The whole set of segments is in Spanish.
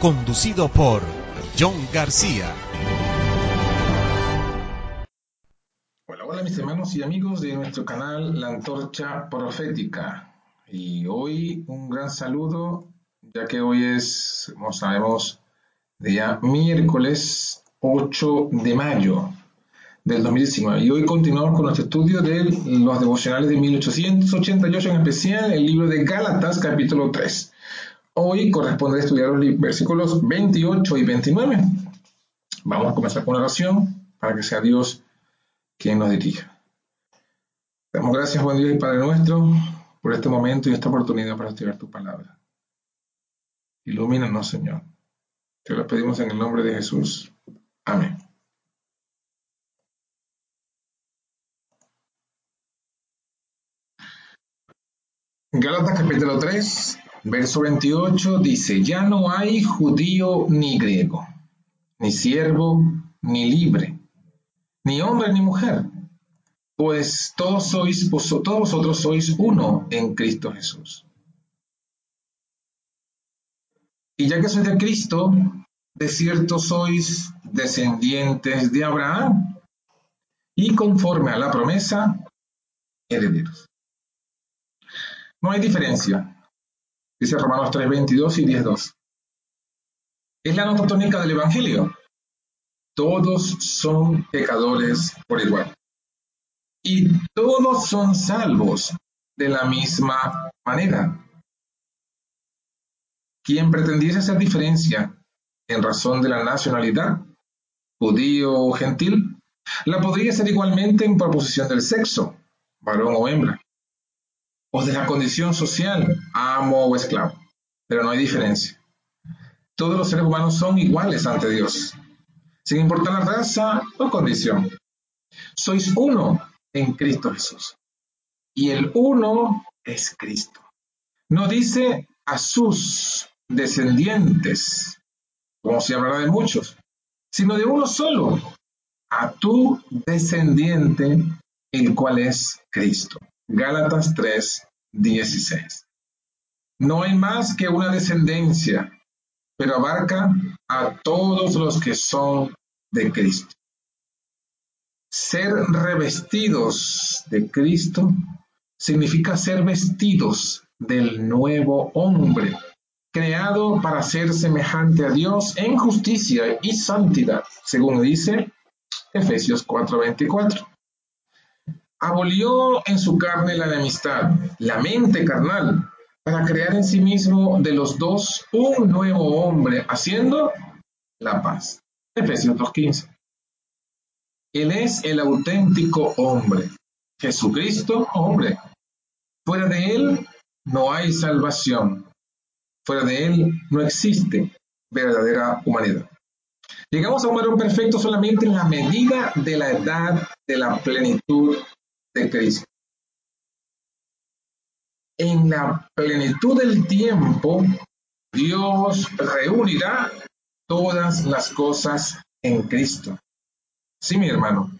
conducido por John García. Hola, hola mis hermanos y amigos de nuestro canal La Antorcha Profética. Y hoy un gran saludo, ya que hoy es, como sabemos, día miércoles 8 de mayo del 2019. Y hoy continuamos con nuestro estudio de los devocionales de 1888, en especial el libro de Gálatas, capítulo 3. Hoy corresponde estudiar los versículos 28 y 29. Vamos a comenzar con una oración para que sea Dios quien nos dirija. Damos gracias, buen Dios y Padre nuestro, por este momento y esta oportunidad para estudiar tu palabra. Ilumínanos, Señor. Te lo pedimos en el nombre de Jesús. Amén. Gálatas capítulo 3, Verso 28 dice, ya no hay judío ni griego, ni siervo ni libre, ni hombre ni mujer, pues todos sois, todos vosotros sois uno en Cristo Jesús. Y ya que sois de Cristo, de cierto sois descendientes de Abraham, y conforme a la promesa, herederos. No hay diferencia Dice Romanos 3, 22 y 10.2. Es la nota tónica del Evangelio. Todos son pecadores por igual. Y todos son salvos de la misma manera. Quien pretendiese hacer diferencia en razón de la nacionalidad, judío o gentil, la podría hacer igualmente en proposición del sexo, varón o hembra o de la condición social, amo o esclavo. Pero no hay diferencia. Todos los seres humanos son iguales ante Dios, sin importar la raza o condición. Sois uno en Cristo Jesús. Y el uno es Cristo. No dice a sus descendientes, como si hablara de muchos, sino de uno solo, a tu descendiente, el cual es Cristo. Gálatas 3, 16. No hay más que una descendencia, pero abarca a todos los que son de Cristo. Ser revestidos de Cristo significa ser vestidos del nuevo hombre, creado para ser semejante a Dios en justicia y santidad, según dice Efesios 4:24 abolió en su carne la enemistad, la mente carnal, para crear en sí mismo de los dos un nuevo hombre, haciendo la paz. Efesios 2.15. Él es el auténtico hombre, Jesucristo hombre. Fuera de él no hay salvación. Fuera de él no existe verdadera humanidad. Llegamos a un varón perfecto solamente en la medida de la edad de la plenitud Cristo. En la plenitud del tiempo, Dios reunirá todas las cosas en Cristo. Sí, mi hermano.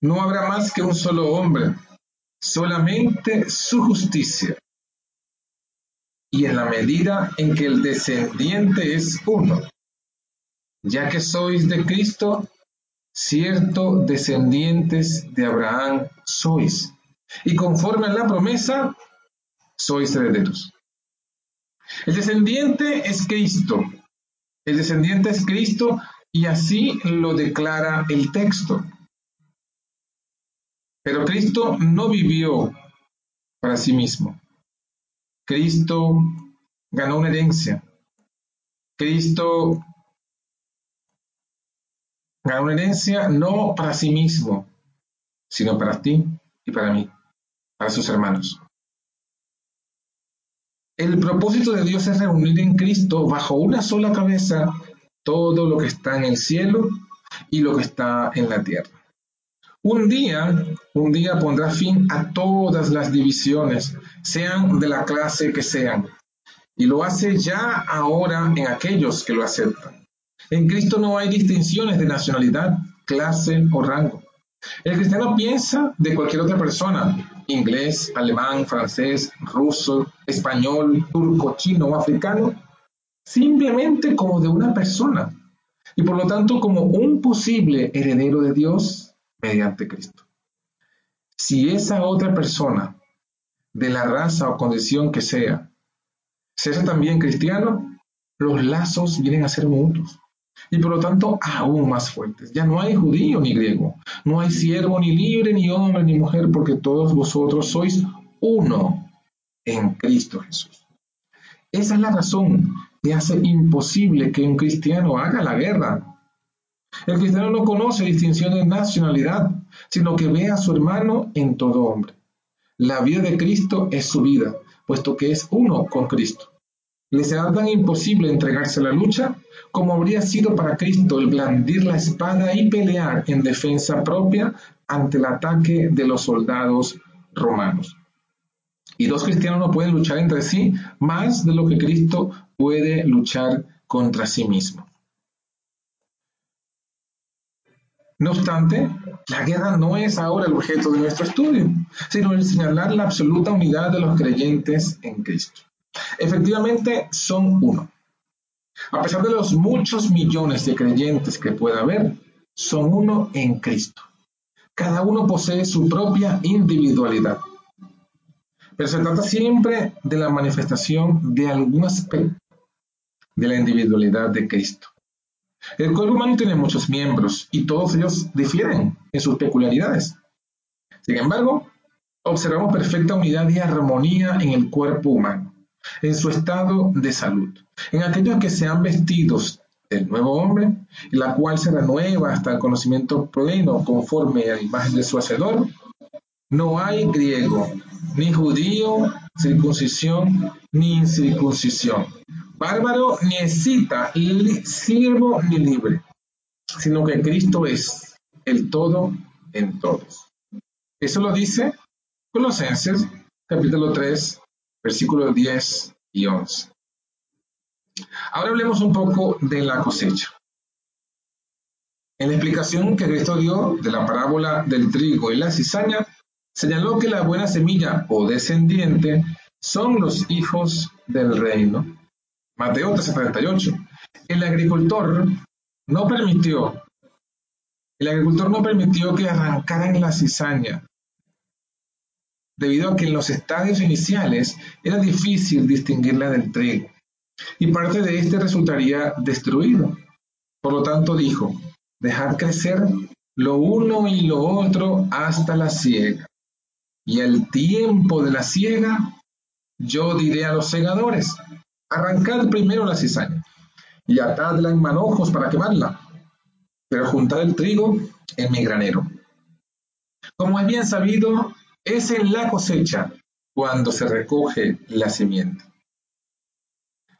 No habrá más que un solo hombre, solamente su justicia. Y en la medida en que el descendiente es uno, ya que sois de Cristo, cierto descendientes de Abraham sois, y conforme a la promesa, sois herederos. El descendiente es Cristo, el descendiente es Cristo, y así lo declara el texto. Pero Cristo no vivió para sí mismo. Cristo ganó una herencia. Cristo ganó una herencia no para sí mismo, sino para ti y para mí, para sus hermanos. El propósito de Dios es reunir en Cristo bajo una sola cabeza todo lo que está en el cielo y lo que está en la tierra. Un día, un día pondrá fin a todas las divisiones, sean de la clase que sean, y lo hace ya ahora en aquellos que lo aceptan. En Cristo no hay distinciones de nacionalidad, clase o rango. El cristiano piensa de cualquier otra persona, inglés, alemán, francés, ruso, español, turco, chino o africano, simplemente como de una persona y por lo tanto como un posible heredero de Dios mediante Cristo. Si esa otra persona, de la raza o condición que sea, se hace también cristiano, los lazos vienen a ser mutuos y por lo tanto aún más fuertes. Ya no hay judío ni griego, no hay siervo ni libre, ni hombre ni mujer, porque todos vosotros sois uno en Cristo Jesús. Esa es la razón que hace imposible que un cristiano haga la guerra. El cristiano no conoce distinción de nacionalidad, sino que ve a su hermano en todo hombre. La vida de Cristo es su vida, puesto que es uno con Cristo. Le será tan imposible entregarse a la lucha como habría sido para Cristo el blandir la espada y pelear en defensa propia ante el ataque de los soldados romanos. Y dos cristianos no pueden luchar entre sí más de lo que Cristo puede luchar contra sí mismo. No obstante, la guerra no es ahora el objeto de nuestro estudio, sino el señalar la absoluta unidad de los creyentes en Cristo. Efectivamente, son uno. A pesar de los muchos millones de creyentes que pueda haber, son uno en Cristo. Cada uno posee su propia individualidad. Pero se trata siempre de la manifestación de algún aspecto de la individualidad de Cristo. El cuerpo humano tiene muchos miembros y todos ellos difieren en sus peculiaridades. Sin embargo, observamos perfecta unidad y armonía en el cuerpo humano en su estado de salud, en aquellos que sean vestidos del nuevo hombre, la cual se renueva hasta el conocimiento pleno conforme a la imagen de su hacedor. No hay griego, ni judío, circuncisión, ni incircuncisión, bárbaro, ni escita, siervo, ni libre, sino que Cristo es el todo en todos. Eso lo dice Colosenses capítulo 3, versículos 10 y 11. Ahora hablemos un poco de la cosecha. En la explicación que Cristo dio de la parábola del trigo y la cizaña, señaló que la buena semilla o descendiente son los hijos del reino. Mateo 3:38. El agricultor no permitió, el agricultor no permitió que arrancaran la cizaña debido a que en los estadios iniciales era difícil distinguirla del trigo, y parte de éste resultaría destruido. Por lo tanto dijo, dejad crecer lo uno y lo otro hasta la siega. Y al tiempo de la siega, yo diré a los segadores, arrancad primero la cizaña y atadla en manojos para quemarla, pero juntad el trigo en mi granero. Como es bien sabido, es en la cosecha cuando se recoge la simiente.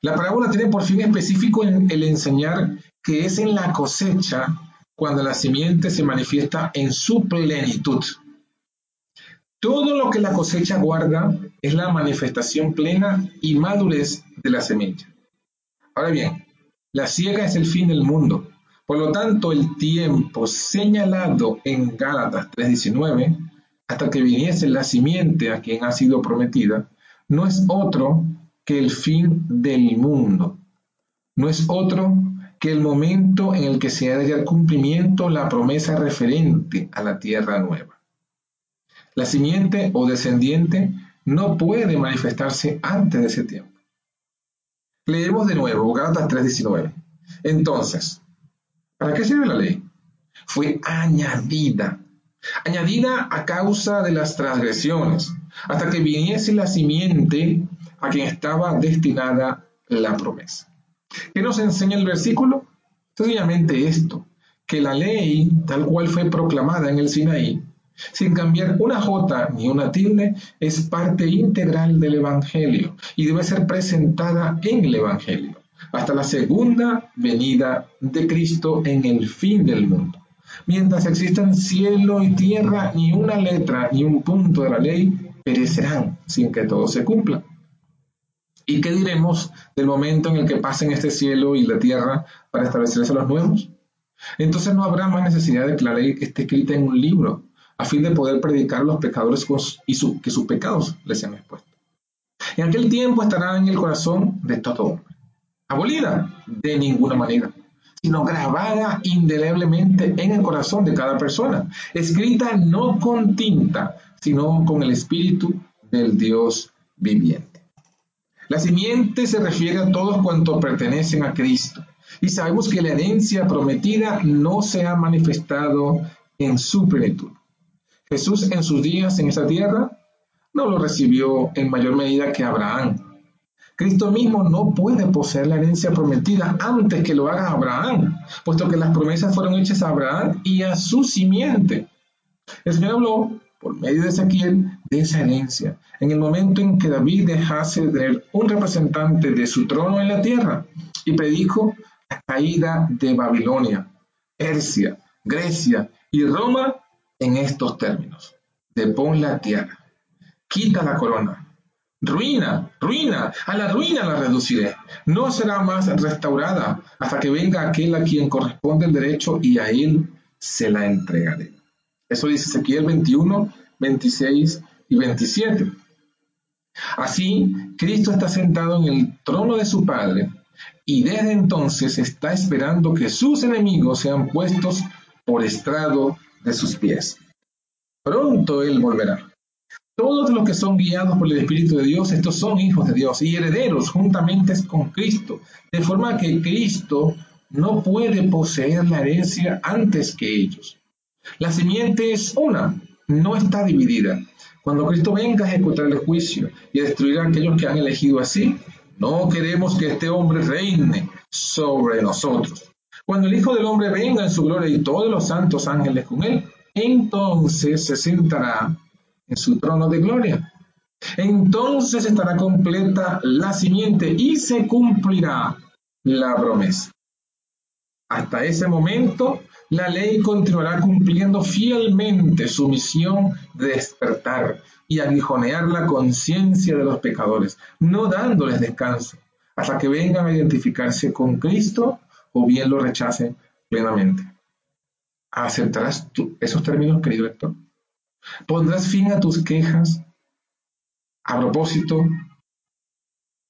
La parábola tiene por fin específico el enseñar que es en la cosecha cuando la simiente se manifiesta en su plenitud. Todo lo que la cosecha guarda es la manifestación plena y madurez de la semilla. Ahora bien, la siega es el fin del mundo. Por lo tanto, el tiempo señalado en Gálatas 3:19 hasta que viniese la simiente a quien ha sido prometida, no es otro que el fin del mundo. No es otro que el momento en el que se ha de dar cumplimiento la promesa referente a la tierra nueva. La simiente o descendiente no puede manifestarse antes de ese tiempo. Leemos de nuevo Gálatas 3:19. Entonces, ¿para qué sirve la ley? Fue añadida añadida a causa de las transgresiones, hasta que viniese la simiente a quien estaba destinada la promesa. ¿Qué nos enseña el versículo? Sencillamente esto, que la ley, tal cual fue proclamada en el Sinaí, sin cambiar una jota ni una tilde, es parte integral del Evangelio y debe ser presentada en el Evangelio hasta la segunda venida de Cristo en el fin del mundo. Mientras existan cielo y tierra, ni una letra ni un punto de la ley perecerán sin que todo se cumpla. ¿Y qué diremos del momento en el que pasen este cielo y la tierra para establecerse los nuevos? Entonces no habrá más necesidad de que la ley esté escrita en un libro, a fin de poder predicar a los pecadores y que sus pecados les sean expuestos. En aquel tiempo estará en el corazón de todo hombre. Abolida de ninguna manera, sino grabada indeleblemente en el corazón de cada persona, escrita no con tinta, sino con el espíritu del Dios viviente. La simiente se refiere a todos cuantos pertenecen a Cristo, y sabemos que la herencia prometida no se ha manifestado en su plenitud. Jesús en sus días en esta tierra no lo recibió en mayor medida que Abraham. Cristo mismo no puede poseer la herencia prometida antes que lo haga Abraham, puesto que las promesas fueron hechas a Abraham y a su simiente. El Señor habló por medio de Ezequiel de esa herencia, en el momento en que David dejase de tener un representante de su trono en la tierra y predijo la caída de Babilonia, Persia, Grecia y Roma en estos términos. Depón la tierra, quita la corona, ruina, ruina, a la ruina la reduciré. No será más restaurada hasta que venga aquel a quien corresponde el derecho y a él se la entregaré. Eso dice Ezequiel 21, 26 y 27. Así, Cristo está sentado en el trono de su Padre y desde entonces está esperando que sus enemigos sean puestos por estrado de sus pies. Pronto Él volverá. Todos los que son guiados por el Espíritu de Dios, estos son hijos de Dios y herederos juntamente con Cristo, de forma que Cristo no puede poseer la herencia antes que ellos. La simiente es una, no está dividida. Cuando Cristo venga a ejecutar el juicio y a destruir a aquellos que han elegido así, no queremos que este hombre reine sobre nosotros. Cuando el Hijo del Hombre venga en su gloria y todos los santos ángeles con él, entonces se sentará en su trono de gloria. Entonces estará completa la simiente y se cumplirá la promesa. Hasta ese momento, la ley continuará cumpliendo fielmente su misión de despertar y aguijonear la conciencia de los pecadores, no dándoles descanso, hasta que vengan a identificarse con Cristo o bien lo rechace plenamente. ¿Aceptarás tú esos términos, querido lector? ¿Pondrás fin a tus quejas a propósito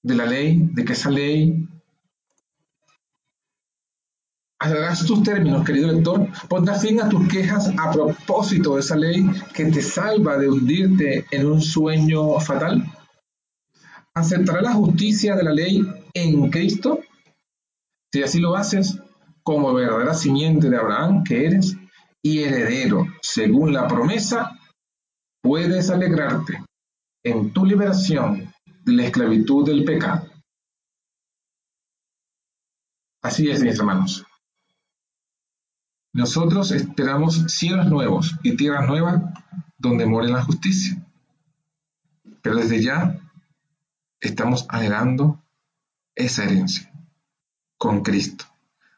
de la ley, de que esa ley Harás tus términos, querido lector, pondrás fin a tus quejas a propósito de esa ley que te salva de hundirte en un sueño fatal. ¿Aceptarás la justicia de la ley en Cristo? Si así lo haces, como verdadera simiente de Abraham que eres y heredero según la promesa, puedes alegrarte en tu liberación de la esclavitud del pecado. Así es, mis hermanos. Nosotros esperamos cielos nuevos y tierras nuevas donde more la justicia. Pero desde ya estamos anhelando esa herencia con Cristo.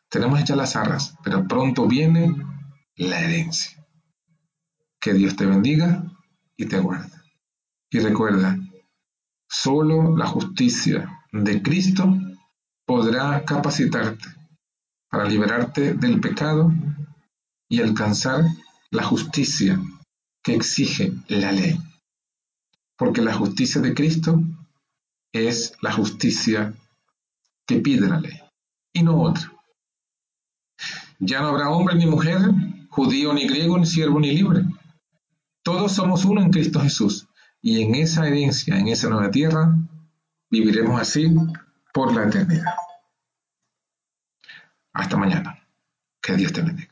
Tenemos hechas las arras, pero pronto viene la herencia. Que Dios te bendiga y te guarde. Y recuerda, solo la justicia de Cristo podrá capacitarte para liberarte del pecado y alcanzar la justicia que exige la ley. Porque la justicia de Cristo es la justicia que pide la ley y no otra. Ya no habrá hombre ni mujer, judío ni griego, ni siervo ni libre. Todos somos uno en Cristo Jesús y en esa herencia, en esa nueva tierra, viviremos así por la eternidad. Hasta mañana. Que Dios te bendiga.